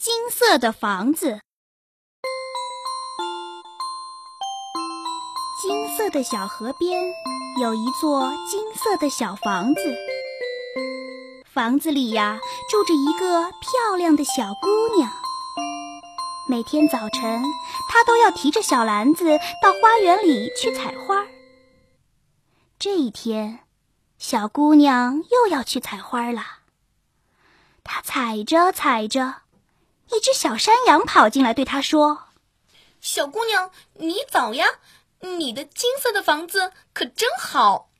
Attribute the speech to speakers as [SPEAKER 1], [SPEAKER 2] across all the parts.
[SPEAKER 1] 金色的房子。金色的小河边有一座金色的小房子，房子里呀住着一个漂亮的小姑娘。每天早晨，她都要提着小篮子到花园里去采花。这一天，小姑娘又要去采花了。她采着采着。一只小山羊跑进来，对他说：“
[SPEAKER 2] 小姑娘，你早呀！你的金色的房子可真好。”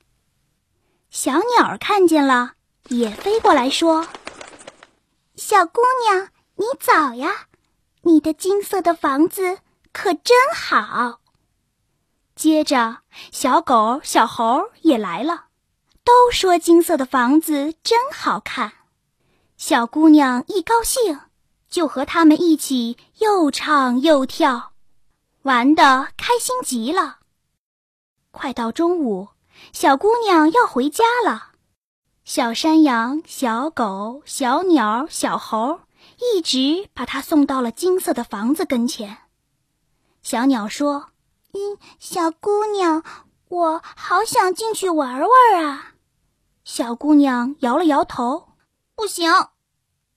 [SPEAKER 1] 小鸟看见了，也飞过来说：“
[SPEAKER 3] 小姑娘，你早呀！你的金色的房子可真好。”
[SPEAKER 1] 接着，小狗、小猴也来了，都说金色的房子真好看。小姑娘一高兴。就和他们一起又唱又跳，玩的开心极了。快到中午，小姑娘要回家了。小山羊、小狗、小鸟、小猴一直把她送到了金色的房子跟前。小鸟说：“
[SPEAKER 3] 嗯，小姑娘，我好想进去玩玩啊。”
[SPEAKER 1] 小姑娘摇了摇头：“
[SPEAKER 4] 不行，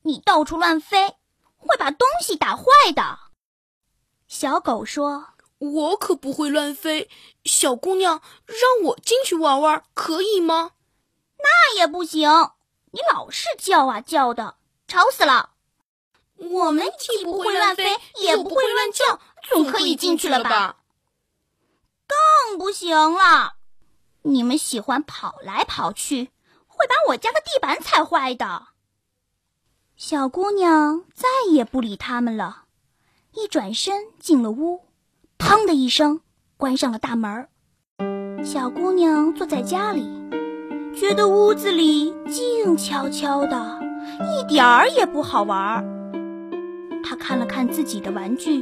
[SPEAKER 4] 你到处乱飞。”会把东西打坏的。
[SPEAKER 1] 小狗说：“
[SPEAKER 2] 我可不会乱飞。”小姑娘，让我进去玩玩，可以吗？
[SPEAKER 4] 那也不行，你老是叫啊叫的，吵死了。
[SPEAKER 2] 我们既不会乱飞，也不会乱叫，总可以进去了吧？
[SPEAKER 4] 更不行了，你们喜欢跑来跑去，会把我家的地板踩坏的。
[SPEAKER 1] 小姑娘再也不理他们了，一转身进了屋，砰的一声关上了大门。小姑娘坐在家里，觉得屋子里静悄悄的，一点儿也不好玩。她看了看自己的玩具，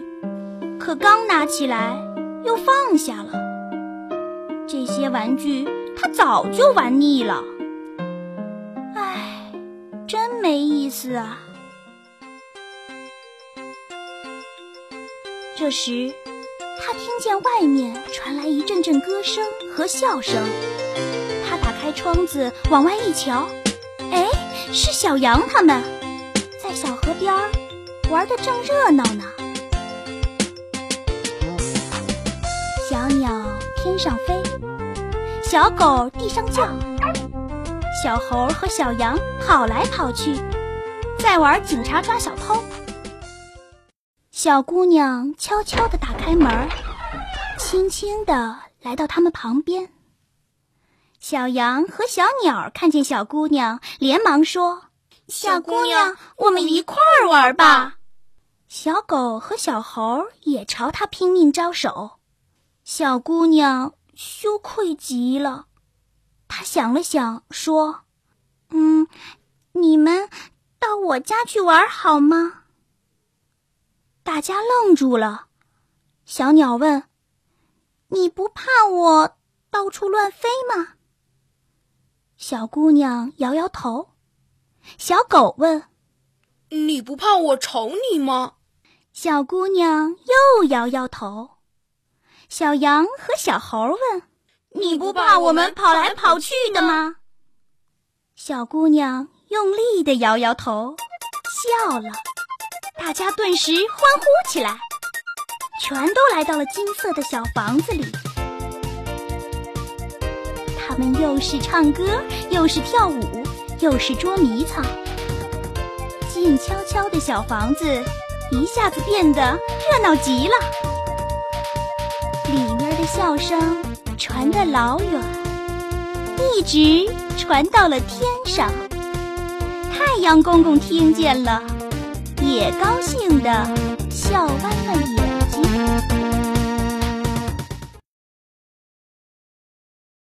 [SPEAKER 1] 可刚拿起来又放下了。这些玩具她早就玩腻了。没意思啊！这时，他听见外面传来一阵阵歌声和笑声。他打开窗子往外一瞧，哎，是小羊他们，在小河边玩的正热闹呢。小鸟天上飞，小狗地上叫。小猴和小羊跑来跑去，在玩警察抓小偷。小姑娘悄悄地打开门，轻轻地来到他们旁边。小羊和小鸟看见小姑娘，连忙说：“
[SPEAKER 3] 小姑娘，我们一块儿玩吧。”
[SPEAKER 1] 小狗和小猴也朝她拼命招手。小姑娘羞愧极了。他想了想，说：“
[SPEAKER 3] 嗯，你们到我家去玩好吗？”
[SPEAKER 1] 大家愣住了。小鸟问：“
[SPEAKER 3] 你不怕我到处乱飞吗？”
[SPEAKER 1] 小姑娘摇摇头。小狗问：“
[SPEAKER 2] 你不怕我吵你吗？”
[SPEAKER 1] 小姑娘又摇摇头。小羊和小猴问。
[SPEAKER 4] 你不怕我们跑来跑去的吗？
[SPEAKER 1] 小姑娘用力的摇摇头，笑了。大家顿时欢呼起来，全都来到了金色的小房子里。他们又是唱歌，又是跳舞，又是捉迷藏。静悄悄的小房子一下子变得热闹极了，笑声。传得老远，一直传到了天上。太阳公公听见了，也高兴地笑弯了眼睛。